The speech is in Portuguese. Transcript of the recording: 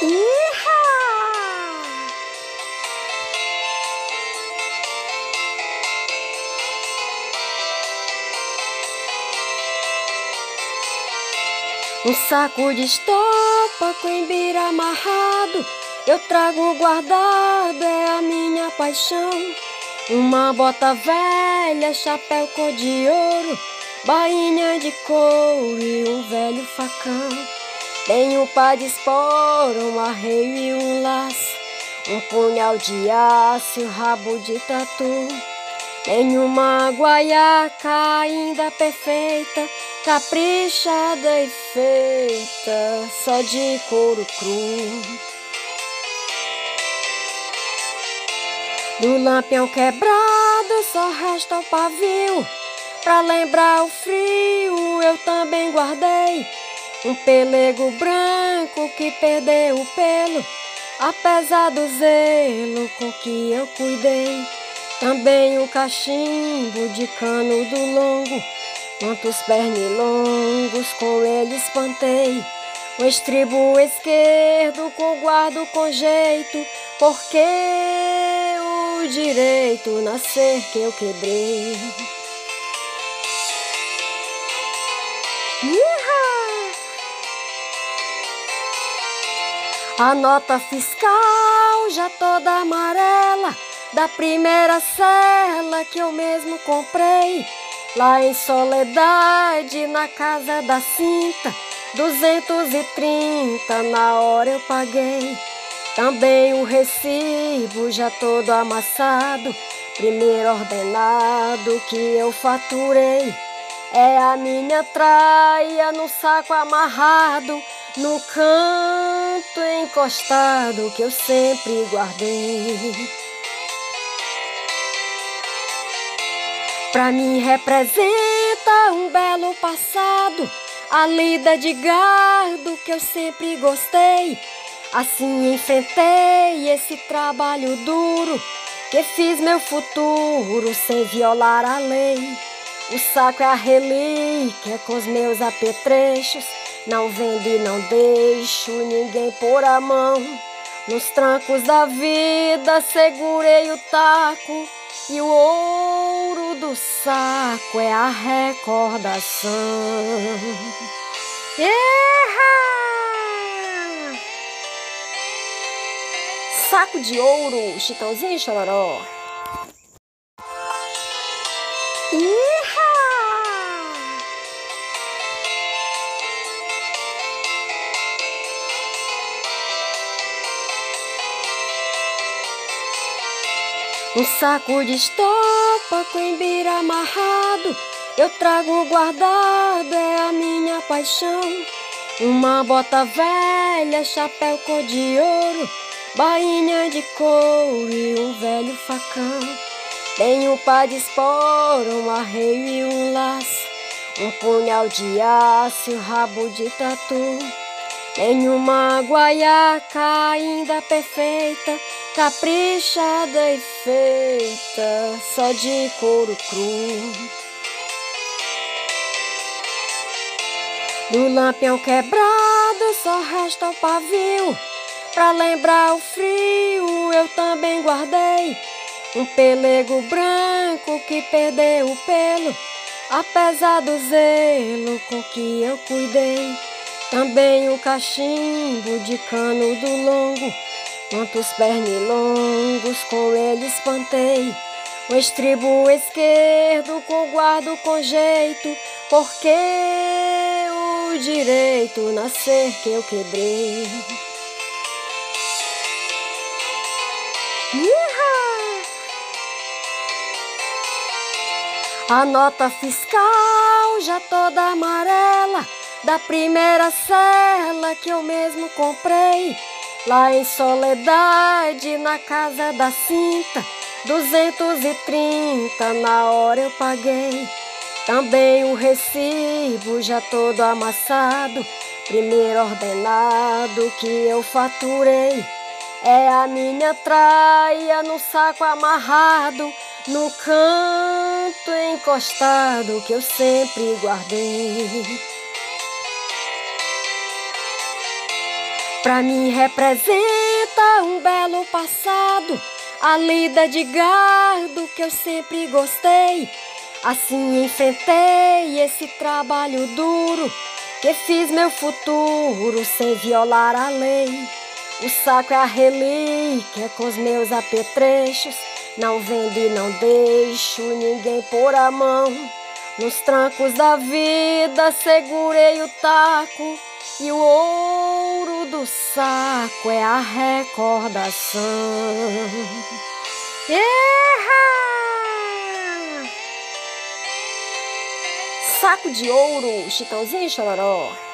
Um saco de estopa com embira amarrado. Eu trago guardado, é a minha paixão. Uma bota velha, chapéu cor de ouro Bainha de couro e um velho facão Tenho de esporo, um arreio e um laço Um punhal de aço e um rabo de tatu Tenho uma guaiaca ainda perfeita caprichada e feita só de couro cru. Do lampião quebrado só resta o pavio. Pra lembrar o frio, eu também guardei um pelego branco que perdeu o pelo, apesar do zelo com que eu cuidei. Também o cachimbo de cano do longo Quantos pernilongos com ele espantei, o estribo esquerdo com guardo com jeito, porque o direito nascer que eu quebrei. A nota fiscal já toda amarela, da primeira cela que eu mesmo comprei. Lá em Soledade, na casa da cinta, 230 na hora eu paguei. Também o recibo já todo amassado, primeiro ordenado que eu faturei. É a minha traia no saco amarrado, no canto encostado que eu sempre guardei. Pra mim representa um belo passado, a lida de gado que eu sempre gostei. Assim enfrentei esse trabalho duro, que fiz meu futuro sem violar a lei. O saco é a relíquia com os meus apetrechos. Não vendo e não deixo ninguém pôr a mão. Nos trancos da vida segurei o taco e o ouro do saco é a recordação. Erra! Saco de ouro, Chitãozinho e Chororó. Um saco de estopa com embira amarrado. Eu trago guardado, é a minha paixão. Uma bota velha, chapéu cor de ouro. Bainha de couro e um velho facão. Tenho pá de esporo, um arreio e um laço. Um punhal de aço e um rabo de tatu Tenho uma guaiaca ainda perfeita caprichada e feita só de couro cru. Do lampião quebrado só resta o pavio. Pra lembrar o frio, eu também guardei um pelego branco que perdeu o pelo, apesar do zelo com que eu cuidei. Também o cachimbo de cano do longo. Quantos pernilongos com ele espantei, o estribo esquerdo com guardo com jeito, porque o direito nascer que eu quebrei. A nota fiscal já toda amarela, da primeira cela que eu mesmo comprei. Lá em Soledade, na casa da cinta, 230 na hora eu paguei. Também o recibo já todo amassado, primeiro ordenado que eu faturei. É a minha traia no saco amarrado, no canto encostado que eu sempre guardei. Pra mim representa um belo passado, a lida de gado que eu sempre gostei. Assim enfrentei esse trabalho duro, que fiz meu futuro sem violar a lei. O saco é a relíquia com os meus apetrechos. Não vendo e não deixo ninguém pôr a mão. Nos trancos da vida segurei o taco e o ouro do saco é a recordação. Erra! Saco de ouro, Chitãozinho e Chororó.